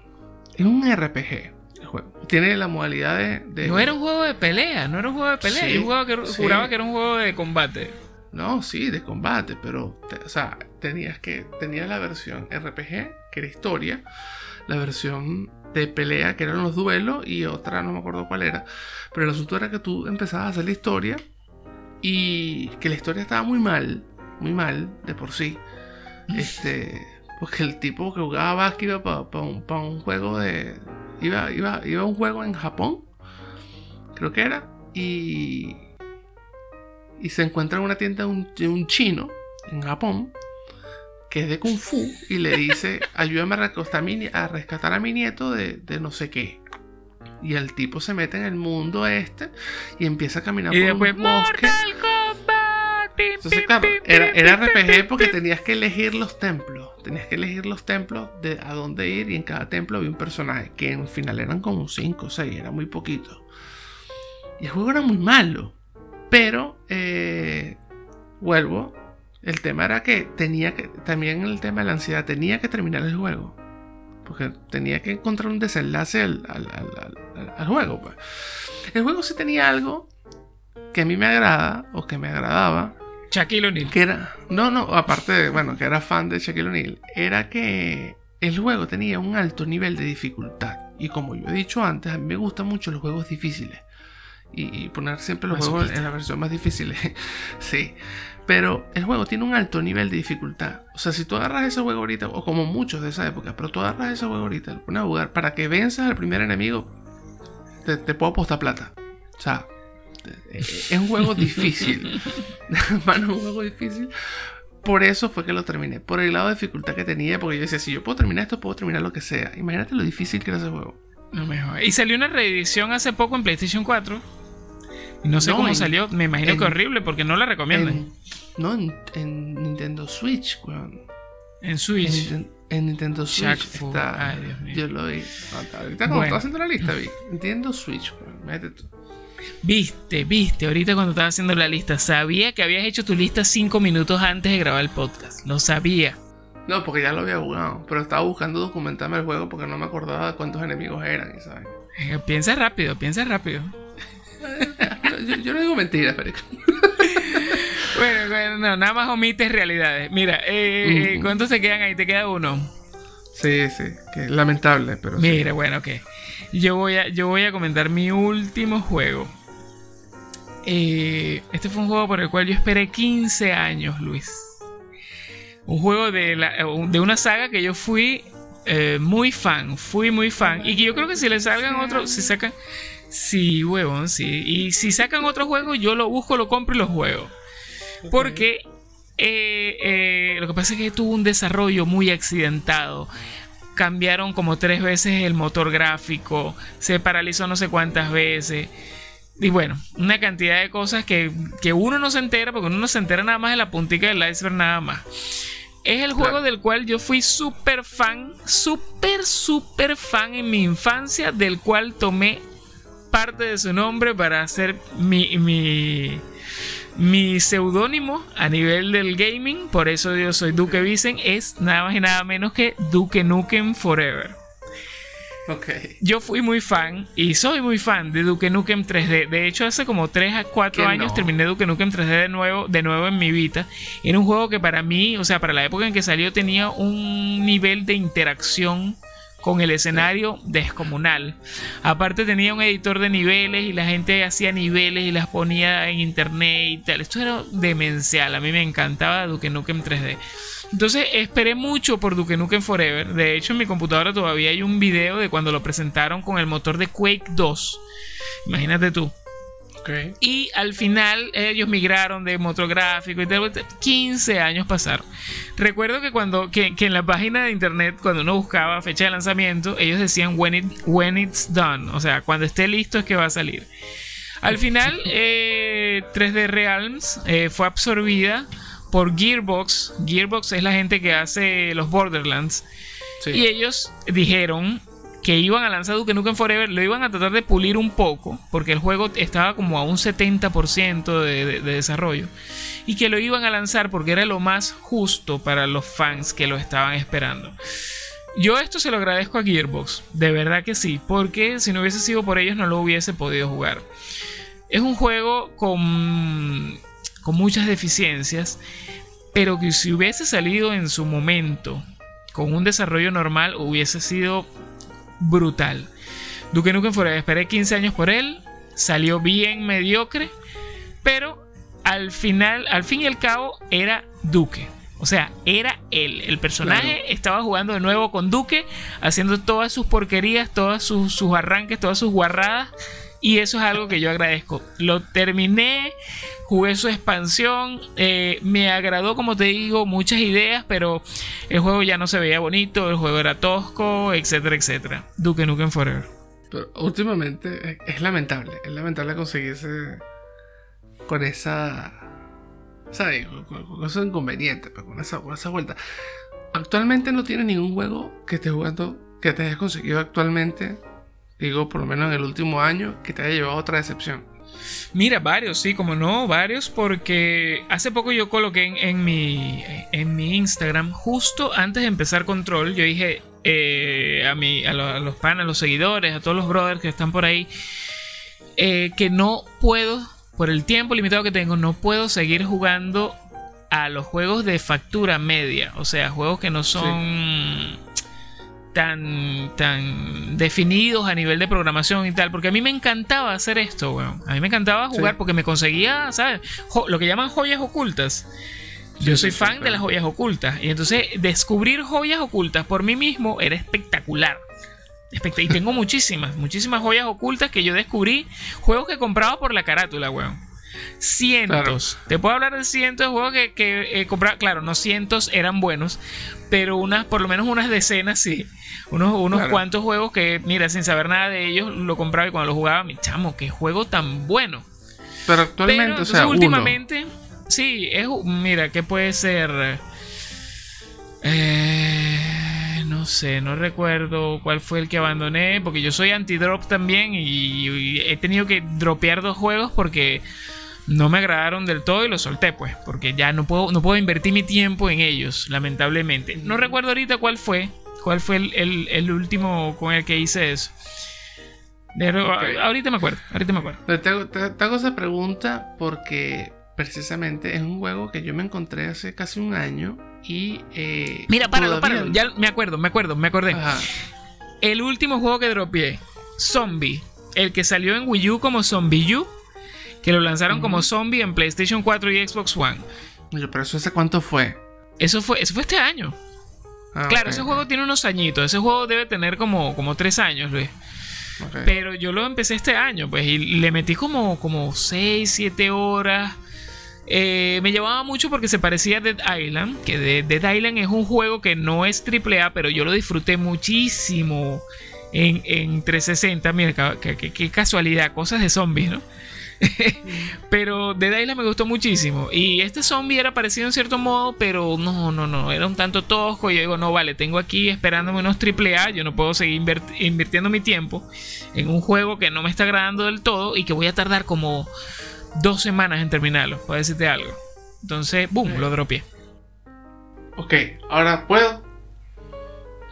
Es un RPG juego. Tiene la modalidad de, No era un juego de pelea, no era un juego de pelea. Yo jugaba que, juraba que era un juego de combate. No, sí, de combate, pero, o sea, tenías que, tenías la versión RPG, que era historia, la versión de pelea, que eran los duelos, y otra, no me acuerdo cuál era. Pero el asunto era que tú empezabas a hacer la historia y que la historia estaba muy mal, muy mal de por sí. Este, porque el tipo que jugaba básquet iba para un juego de, Iba, iba, iba a un juego en Japón, creo que era, y, y se encuentra en una tienda de un, chino en Japón que es de Kung Fu y le dice, ayúdame a, a rescatar a mi nieto de, no sé qué. Y el tipo se mete en el mundo este y empieza a caminar por un bosque. Entonces, claro, era, era RPG porque tenías que elegir los templos. Tenías que elegir los templos de a dónde ir y en cada templo había un personaje que en final eran como 5 o 6, era muy poquito. Y el juego era muy malo. Pero, eh, vuelvo, el tema era que tenía que, también el tema de la ansiedad, tenía que terminar el juego. Porque tenía que encontrar un desenlace al, juego. Pues. El juego sí tenía algo que a mí me agrada o que me agradaba. Shaquille O'Neal. Que era, no, no, aparte de, bueno, que era fan de Shaquille O'Neal, era que el juego tenía un alto nivel de dificultad. Y como yo he dicho antes, a mí me gustan mucho los juegos difíciles. Y, poner siempre los juegos en la versión más difícil. sí. Pero el juego tiene un alto nivel de dificultad. O sea, si tú agarras ese juego ahorita, o como muchos de esa época, pero tú agarras ese juego ahorita, lo pones a jugar, para que venzas al primer enemigo, te, puedo apostar plata. O sea, es un juego difícil. Mano, un juego difícil. Por eso fue que lo terminé. Por el lado de dificultad que tenía. Porque yo decía, si yo puedo terminar esto, puedo terminar lo que sea. Imagínate lo difícil que era ese juego. No mejor. Y salió una reedición hace poco en PlayStation 4. Y no sé cómo salió. Me imagino que horrible porque no la recomiendan. no, en, Nintendo Switch, weón. En Switch. En, Nintendo Switch está. Ay, Dios mío. Yo lo vi. Ahorita como estás haciendo la lista, vi. Nintendo Switch, weón. Métete tú. Viste, viste, ahorita cuando estaba haciendo la lista, sabía que habías hecho tu lista cinco minutos antes de grabar el podcast. Lo sabía. No, porque ya lo había jugado, pero estaba buscando documentarme el juego porque no me acordaba cuántos enemigos eran, ¿sabes? Eh, piensa rápido, piensa rápido. yo, no digo mentiras, pero... bueno, bueno, nada más omites realidades. Mira, eh, ¿cuántos se quedan ahí? ¿Te queda uno? Sí, sí, que lamentable, pero Mira, bueno, ok. Yo voy a, yo voy a comentar mi último juego. Eh, este fue un juego por el cual yo esperé 15 años, Luis. Un juego de, de una saga que yo fui eh, muy fan, fui muy fan. Y que yo creo que si le salgan otro, si sacan... Sí, huevón, sí. Y si sacan otro juego, yo lo busco, lo compro y lo juego. Porque eh, lo que pasa es que tuvo un desarrollo muy accidentado cambiaron como tres veces el motor gráfico, se paralizó no sé cuántas veces. Y bueno, una cantidad de cosas que, uno no se entera, porque uno no se entera nada más de la puntica del iceberg nada más. Es el juego del cual yo fui súper fan, súper, súper fan en mi infancia, del cual tomé parte de su nombre para hacer mi, mi, mi seudónimo a nivel del gaming, por eso yo soy Duque Vicen, es nada más y nada menos que Duque Nukem Forever. Okay. Yo fui muy fan y soy muy fan de Duke Nukem 3D. De hecho, hace como 3 a 4 años terminé Duke Nukem 3D de nuevo, de nuevo en mi vida. Era un juego que para mí, o sea, para la época en que salió, tenía un nivel de interacción con el escenario descomunal. Aparte tenía un editor de niveles y la gente hacía niveles y las ponía en internet y tal. Esto era demencial. A mí me encantaba Duke Nukem 3D. Entonces esperé mucho por Duke Nukem Forever. De hecho en mi computadora todavía hay un video de cuando lo presentaron con el motor de Quake 2. Imagínate tú. Y al final ellos migraron de motográfico y tal. 15 años pasaron. Recuerdo que cuando que, en la página de internet, cuando uno buscaba fecha de lanzamiento, ellos decían when, it, when it's done. O sea, cuando esté listo es que va a salir. Al final, 3D eh, Realms eh, fue absorbida por Gearbox. Gearbox es la gente que hace los Borderlands. Y ellos dijeron, que iban a lanzar Duke Nukem Forever lo iban a tratar de pulir un poco, porque el juego estaba como a un 70% de, desarrollo, y que lo iban a lanzar porque era lo más justo para los fans que lo estaban esperando. Yo esto se lo agradezco a Gearbox, de verdad que sí, porque si no hubiese sido por ellos no lo hubiese podido jugar. Es un juego con, con muchas deficiencias, pero que si hubiese salido en su momento con un desarrollo normal hubiese sido brutal. Duke Nukem Forever, esperé 15 años por él, salió bien mediocre, pero al final, al fin y al cabo, era Duque. O sea, era él. El personaje estaba jugando de nuevo con Duque, haciendo todas sus porquerías, todas sus, sus, arranques, todas sus guarradas. Y eso es algo que yo agradezco. Lo terminé, jugué su expansión, eh, me agradó como te digo muchas ideas, pero el juego ya no se veía bonito, el juego era tosco, etcétera, etcétera. Duke Nukem Forever. Pero últimamente es, lamentable, es lamentable conseguirse con esa... ¿Sabes? Con, esos inconvenientes, pues, con esa, con esa vuelta. Actualmente no tiene ningún juego que esté jugando, que te hayas conseguido actualmente, digo por lo menos en el último año, que te haya llevado a otra decepción. Mira, varios, sí, como no, varios, porque hace poco yo coloqué en, mi, en mi Instagram, justo antes de empezar Control, yo dije eh, a, mi, a, los panas, a los seguidores, a todos los brothers que están por ahí, eh, que no puedo, por el tiempo limitado que tengo, no puedo seguir jugando a los juegos de factura media, o sea, juegos que no son tan, tan definidos a nivel de programación y tal. Porque a mí me encantaba hacer esto, weón. A mí me encantaba jugar porque me conseguía, ¿sabes? lo que llaman joyas ocultas. Yo soy fan de las joyas ocultas. Y entonces descubrir joyas ocultas por mí mismo era espectacular. Y tengo muchísimas, muchísimas joyas ocultas que yo descubrí. Juegos que compraba por la carátula, weón. Cientos. Te puedo hablar de cientos de juegos que, que compraba. Claro, no cientos eran buenos, pero unas, por lo menos unas decenas sí unos, unos cuantos juegos que, mira, sin saber nada de ellos, lo compraba y cuando lo jugaba, mi chamo, qué juego tan bueno. Pero actualmente, o sea, últimamente, sí, es, mira, ¿qué puede ser? Eh, no sé, no recuerdo cuál fue el que abandoné, porque yo soy anti-drop también y, he tenido que dropear dos juegos porque no me agradaron del todo y los solté, pues, porque ya no puedo, no puedo invertir mi tiempo en ellos, lamentablemente. No recuerdo ahorita cuál fue, ¿Cuál fue el, último con el que hice eso? Ahorita me acuerdo, ahorita me acuerdo. Te hago, esa pregunta porque precisamente es un juego que yo me encontré hace casi un año y... Eh, Mira, páralo, páralo, ya me acuerdo, me acuerdo, me acordé. El último juego que dropeé, Zombie, el que salió en Wii U como Zombie U, que lo lanzaron como Zombie en PlayStation 4 y Xbox One. Pero eso hace cuánto fue? Eso fue, eso fue este año. Ah, claro, ese juego tiene unos añitos. Ese juego debe tener como, como tres años, Luis. Pero yo lo empecé este año, pues, y le metí como, como 6, 7 horas. Eh, me llevaba mucho porque se parecía a Dead Island. Que Dead Island es un juego que no es AAA, pero yo lo disfruté muchísimo en, en 360. Mira, qué casualidad, cosas de zombies, ¿no? pero Dead Island me gustó muchísimo. Y este zombie era parecido en cierto modo, pero no, no, no. Era un tanto tosco. Y yo digo, no, vale, tengo aquí esperándome unos AAA. Yo no puedo seguir invirtiendo mi tiempo en un juego que no me está agradando del todo y que voy a tardar como dos semanas en terminarlo, para decirte algo. Entonces, boom, lo dropeé. Ok, ahora puedo.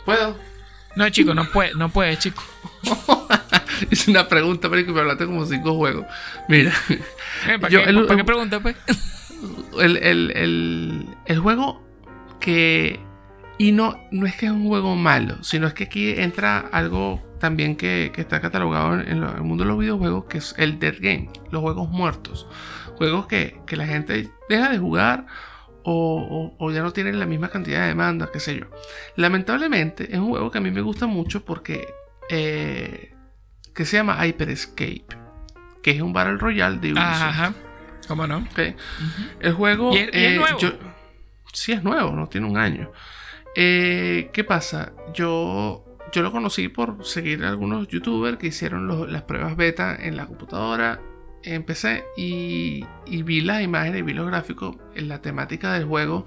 ¿Puedo? No, chico, no puede, no puede, chico. es una pregunta, pero que me hablaste como cinco juegos. Mira. Eh, ¿Para, qué, pregunta, pues? El, juego que. Y no, no es que es un juego malo, sino es que aquí entra algo también que, está catalogado en, el mundo de los videojuegos, que es el dead game, los juegos muertos. Juegos que, la gente deja de jugar o, ya no tienen la misma cantidad de demandas, qué sé yo. Lamentablemente es un juego que a mí me gusta mucho porque eh, que se llama Hyper Escape, que es un Battle Royale de Ubisoft. Ajá, ¿cómo no? El juego... ¿Y es, eh, nuevo? sí, es nuevo, no tiene un año. Eh, ¿Qué pasa? Yo, yo lo conocí por seguir a algunos youtubers que hicieron las pruebas beta en la computadora. Empecé y, y vi las imágenes, vi los gráficos, en la temática del juego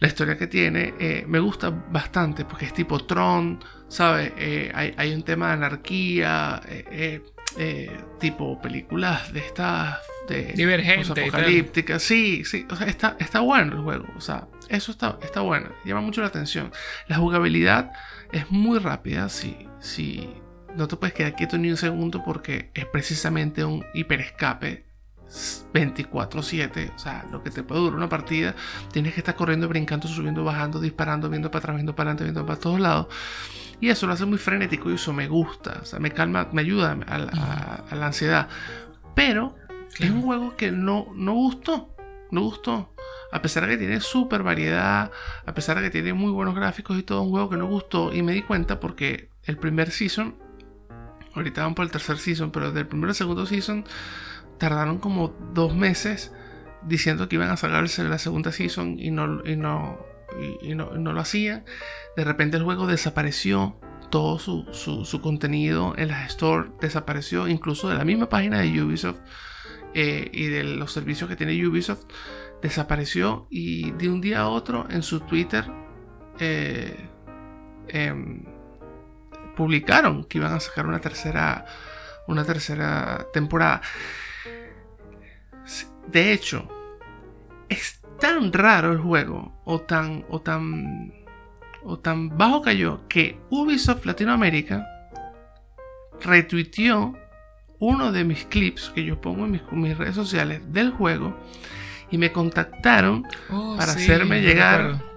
la historia que tiene eh, me gusta bastante porque es tipo Tron, ¿sabes? Eh, hay, un tema de anarquía, eh, tipo películas de estas... De Divergente. Apocalípticas. Sí, sí, o sea, está, está bueno el juego, o sea, eso está, está bueno, llama mucho la atención. La jugabilidad es muy rápida, si, si no te puedes quedar quieto ni un segundo porque es precisamente un hiperescape 24-7, o sea, lo que te puede durar una partida, tienes que estar corriendo, brincando, subiendo, bajando, disparando, viendo para atrás, viendo para adelante, viendo para todos lados. Y eso lo hace muy frenético y eso me gusta, o sea, me calma, me ayuda a, la ansiedad. Pero es un juego que no, no gustó, no gustó. A pesar de que tiene súper variedad, a pesar de que tiene muy buenos gráficos y todo, un juego que no gustó. Y me di cuenta porque el primer season, ahorita van por el tercer season, pero del primer al segundo season tardaron como dos meses diciendo que iban a sacar la segunda season y no, y no, y, no, lo hacían. De repente el juego desapareció. Todo su, contenido en las stores desapareció, incluso de la misma página de Ubisoft eh, y de los servicios que tiene Ubisoft, desapareció. Y de un día a otro en su Twitter eh, em, publicaron que iban a sacar una tercera, una tercera temporada. De hecho, es tan raro el juego, o tan, o tan, o tan bajo cayó, que Ubisoft Latinoamérica retuiteó uno de mis clips que yo pongo en mis, redes sociales del juego y me contactaron oh, para hacerme llegar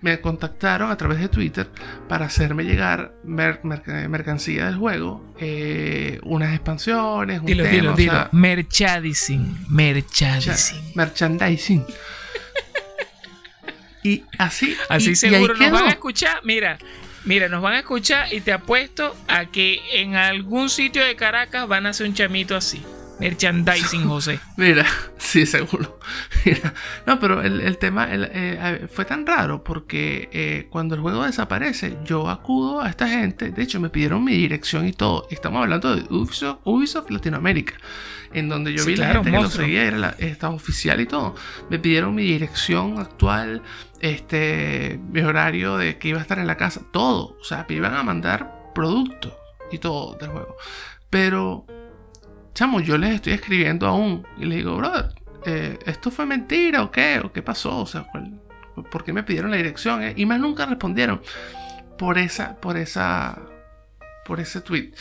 me contactaron a través de Twitter para hacerme llegar mercancía del juego, eh, unas expansiones, un dilo, dilo, dilo. merchandising, merchandising. Merchandising. y así. Así seguro nos van a escuchar. Mira, mira, nos van a escuchar y te apuesto a que en algún sitio de Caracas van a hacer un chamito así. Merchandising, José. Mira, sí, seguro. no, pero el, tema eh, fue tan raro porque eh, cuando el juego desaparece, yo acudo a esta gente. De hecho, me pidieron mi dirección y todo. Estamos hablando de Ubisoft, Latinoamérica, en donde yo vi la gente que lo seguía, era la, estaba oficial y todo. Me pidieron mi dirección actual, este, mi horario de que iba a estar en la casa, todo. O sea, me iban a mandar productos y todo del juego. Pero chamo, yo les estoy escribiendo aún y les digo, brother, eh, ¿esto fue mentira o qué? ¿O qué pasó? O sea, ¿por qué me pidieron la dirección? Eh, y más nunca respondieron por esa, por esa, por ese tweet.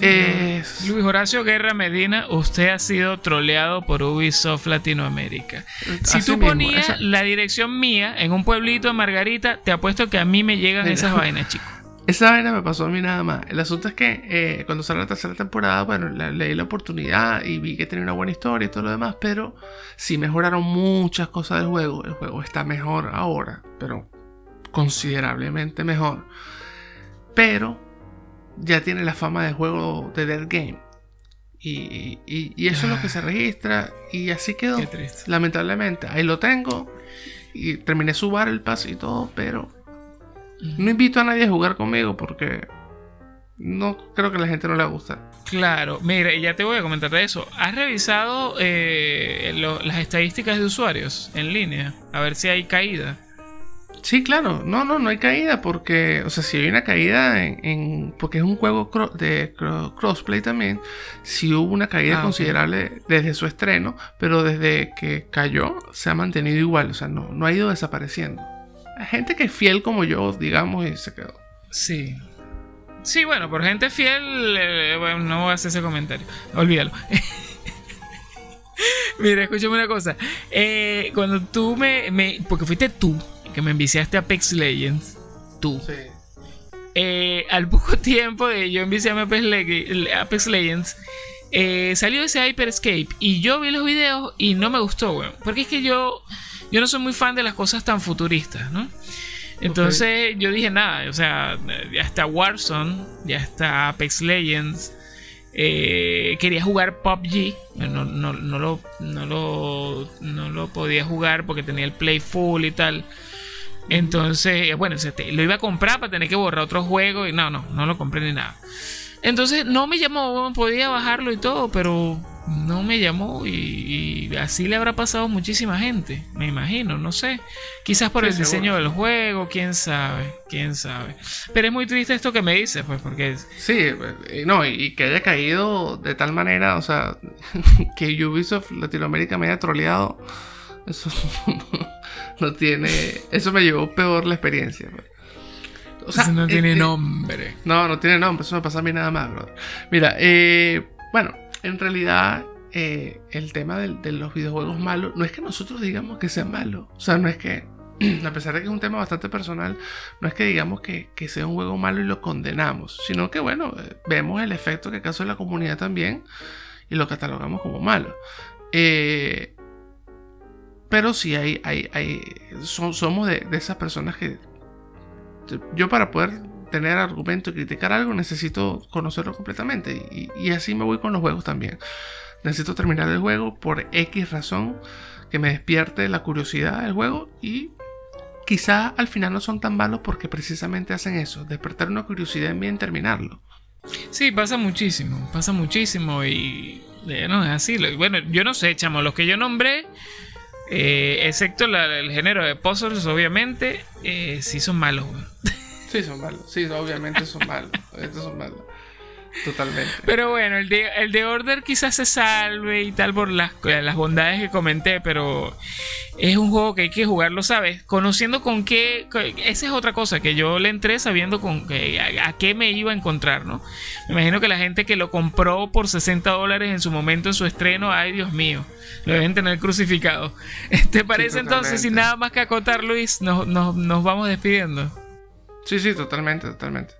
Luis Horacio Guerra Medina, usted ha sido troleado por Ubisoft Latinoamérica. Si tú ponías la dirección mía en un pueblito de Margarita, te apuesto que a mí me llegan esas vainas, chicos. Esa vaina me pasó a mí nada más. El asunto es que eh, cuando salió la tercera temporada, bueno, leí la oportunidad y vi que tenía una buena historia y todo lo demás, pero sí mejoraron muchas cosas del juego. El juego está mejor ahora, pero considerablemente mejor. Pero ya tiene la fama de juego de Dead Game. Y, eso es lo que se registra y así quedó. Lamentablemente, ahí lo tengo y terminé su bar el paso y todo, pero no invito a nadie a jugar conmigo porque no creo que a la gente no le va a gustar. Claro, mira, ya te voy a comentar de eso. ¿Has revisado eh, las estadísticas de usuarios en línea? A ver si hay caída. Sí, claro. No, no, no hay caída porque, o sea, si hay una caída en, porque es un juego de crossplay también, sí hubo una caída ah, considerable desde su estreno, pero desde que cayó se ha mantenido igual, o sea, no, no ha ido desapareciendo gente que es fiel como yo, digamos, y se quedó. Sí. Sí, bueno, por gente fiel, eh, bueno, no voy a hacer ese comentario. Olvídalo. Mira, escúchame una cosa. Eh, cuando tú me, Porque fuiste tú que me enviciaste a Apex Legends. Tú. Sí. Eh, al poco tiempo de yo enviciarme a Apex, Legends, salió ese Hyperscape. Y yo vi los videos y no me gustó, weón. Porque es que yo yo no soy muy fan de las cosas tan futuristas, ¿no? Entonces yo dije, nada, o sea, ya está Warzone, ya está Apex Legends. Eh, quería jugar PUBG, no, no, no, lo, no, lo, no lo podía jugar porque tenía el Play Full y tal. Entonces, bueno, lo iba a comprar para tener que borrar otro juego y no, no, no lo compré ni nada. Entonces no me llamó, podía bajarlo y todo, pero no me llamó y, así le habrá pasado a muchísima gente, me imagino, no sé. Quizás por el diseño del juego, quién sabe, quién sabe. Pero es muy triste esto que me dices, pues, porque... Sí, no, y que haya caído de tal manera, o sea, que Ubisoft Latinoamérica me haya troleado, eso no tiene... Eso me llevó peor la experiencia. Pues. O sea, eso no tiene nombre. No, no tiene nombre, eso me pasa a mí nada más, bro. Mira, eh, bueno, en realidad eh, el tema de, los videojuegos malos no es que nosotros digamos que sean malos. O sea, no es que, a pesar de que es un tema bastante personal, no es que digamos que, sea un juego malo y lo condenamos, sino que, bueno, eh, vemos el efecto que causó en la comunidad también y lo catalogamos como malo. Eh, pero sí hay, hay, hay somos de, esas personas que yo para poder tener argumento y criticar algo, necesito conocerlo completamente. Y, así me voy con los juegos también. Necesito terminar el juego por X razón que me despierte la curiosidad del juego y quizá al final no son tan malos porque precisamente hacen eso, despertar una curiosidad en mí en terminarlo. Sí, pasa muchísimo, pasa muchísimo y eh, no es así. Bueno, yo no sé, chamo, los que yo nombré, eh, excepto el género de puzzles, obviamente, eh, sí son malos. Sí, son malos. Sí, obviamente son malos. Estos son malos. Totalmente. Pero bueno, el de, el de Order quizás se salve y tal por las, las bondades que comenté, pero es un juego que hay que jugarlo, ¿sabes? Conociendo con qué... Esa es otra cosa, que yo le entré sabiendo con qué, a, qué me iba a encontrar, ¿no? Me imagino que la gente que lo compró por 60 dólares en su momento en su estreno, ay Dios mío, lo deben tener crucificado. ¿Te parece entonces, sin nada más que acotar, Luis, nos, nos, nos vamos despidiendo? Sí, sí, totalmente, totalmente.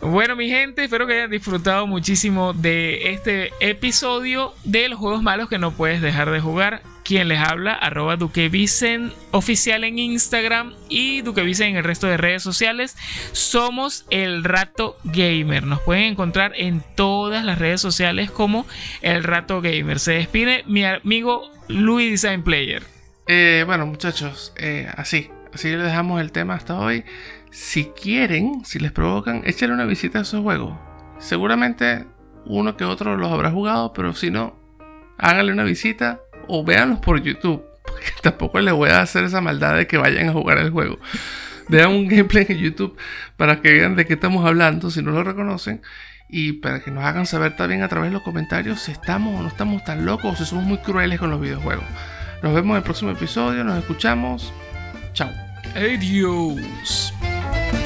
Bueno, mi gente, espero que hayan disfrutado muchísimo de este episodio de los juegos malos que no puedes dejar de jugar. Quien les habla, arroba Duquevicen oficial en Instagram y Duquevicen en el resto de redes sociales. Somos el Rato Gamer. Nos pueden encontrar en todas las redes sociales como el Rato Gamer. Se despide mi amigo Louis Design Player. Eh, bueno, muchachos, eh, así, así le dejamos el tema hasta hoy. Si quieren, si les provocan, échale una visita a esos juegos. Seguramente uno que otro los habrá jugado, pero si no, háganle una visita o véanlos por YouTube. Porque tampoco les voy a hacer esa maldad de que vayan a jugar el juego. Vean un gameplay en YouTube para que vean de qué estamos hablando si no lo reconocen. Y para que nos hagan saber también a través de los comentarios si estamos o no estamos tan locos o si somos muy crueles con los videojuegos. Nos vemos en el próximo episodio, nos escuchamos. Chao. Adiós. Thank you.